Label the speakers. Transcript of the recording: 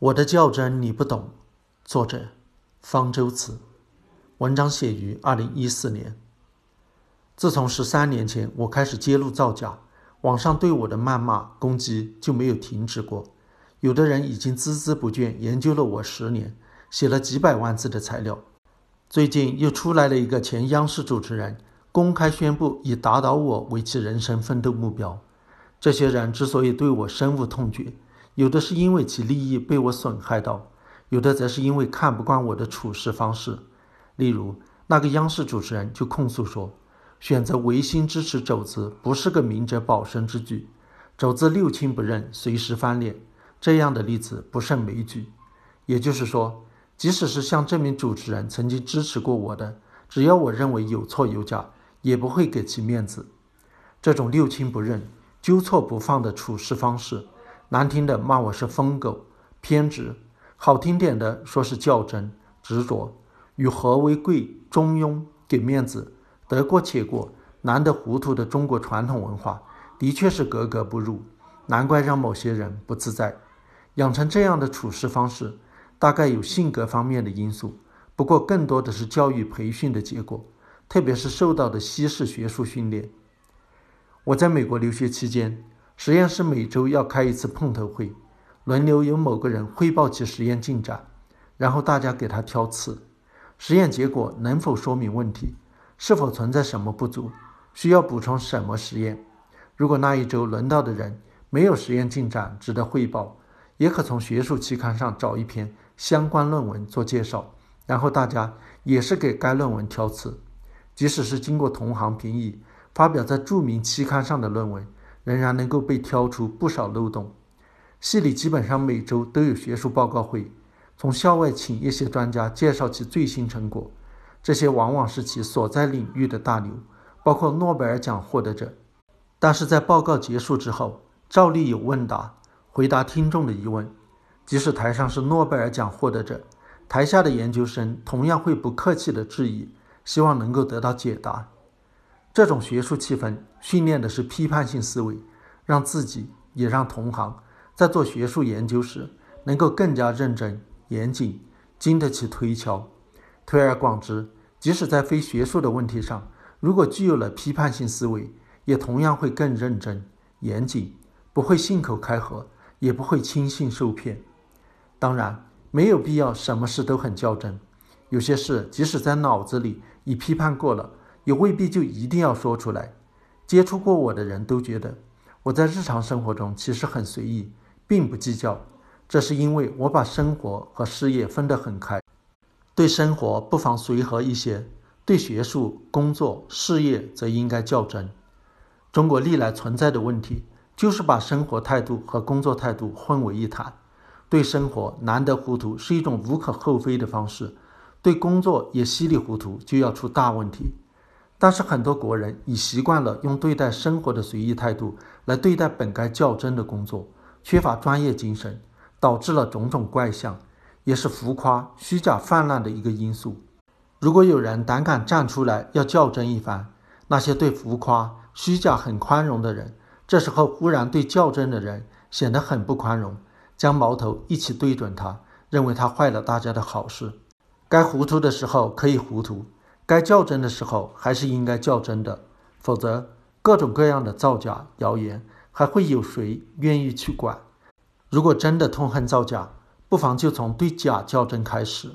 Speaker 1: 我的较真你不懂，作者方舟子。文章写于二零一四年。自从十三年前我开始揭露造假，网上对我的谩骂攻击就没有停止过。有的人已经孜孜不倦研究了我十年，写了几百万字的材料。最近又出来了一个前央视主持人，公开宣布以打倒我为其人生奋斗目标。这些人之所以对我深恶痛绝，有的是因为其利益被我损害到，有的则是因为看不惯我的处事方式。例如，那个央视主持人就控诉说，选择唯心支持肘子不是个明哲保身之举，肘子六亲不认，随时翻脸，这样的例子不胜枚举。也就是说，即使是像这名主持人曾经支持过我的，只要我认为有错有假，也不会给其面子。这种六亲不认、纠错不放的处事方式。难听的骂我是疯狗、偏执；好听点的说是较真、执着。与和为贵、中庸、给面子、得过且过、难得糊涂的中国传统文化，的确是格格不入。难怪让某些人不自在。养成这样的处事方式，大概有性格方面的因素，不过更多的是教育培训的结果，特别是受到的西式学术训练。我在美国留学期间。实验室每周要开一次碰头会，轮流由某个人汇报其实验进展，然后大家给他挑刺。实验结果能否说明问题？是否存在什么不足？需要补充什么实验？如果那一周轮到的人没有实验进展值得汇报，也可从学术期刊上找一篇相关论文做介绍，然后大家也是给该论文挑刺。即使是经过同行评议，发表在著名期刊上的论文。仍然能够被挑出不少漏洞。系里基本上每周都有学术报告会，从校外请一些专家介绍其最新成果。这些往往是其所在领域的大牛，包括诺贝尔奖获得者。但是在报告结束之后，照例有问答，回答听众的疑问。即使台上是诺贝尔奖获得者，台下的研究生同样会不客气地质疑，希望能够得到解答。这种学术气氛训练的是批判性思维，让自己也让同行在做学术研究时能够更加认真严谨，经得起推敲。推而广之，即使在非学术的问题上，如果具有了批判性思维，也同样会更认真严谨，不会信口开河，也不会轻信受骗。当然，没有必要什么事都很较真，有些事即使在脑子里已批判过了。也未必就一定要说出来。接触过我的人都觉得，我在日常生活中其实很随意，并不计较。这是因为我把生活和事业分得很开，对生活不妨随和一些，对学术、工作、事业则应该较真。中国历来存在的问题，就是把生活态度和工作态度混为一谈。对生活难得糊涂是一种无可厚非的方式，对工作也稀里糊涂就要出大问题。但是很多国人已习惯了用对待生活的随意态度来对待本该较真的工作，缺乏专业精神，导致了种种怪象，也是浮夸虚假泛滥的一个因素。如果有人胆敢站出来要较真一番，那些对浮夸虚假很宽容的人，这时候忽然对较真的人显得很不宽容，将矛头一起对准他，认为他坏了大家的好事。该糊涂的时候可以糊涂。该较真的时候还是应该较真的，否则各种各样的造假谣言还会有谁愿意去管？如果真的痛恨造假，不妨就从对假较真开始。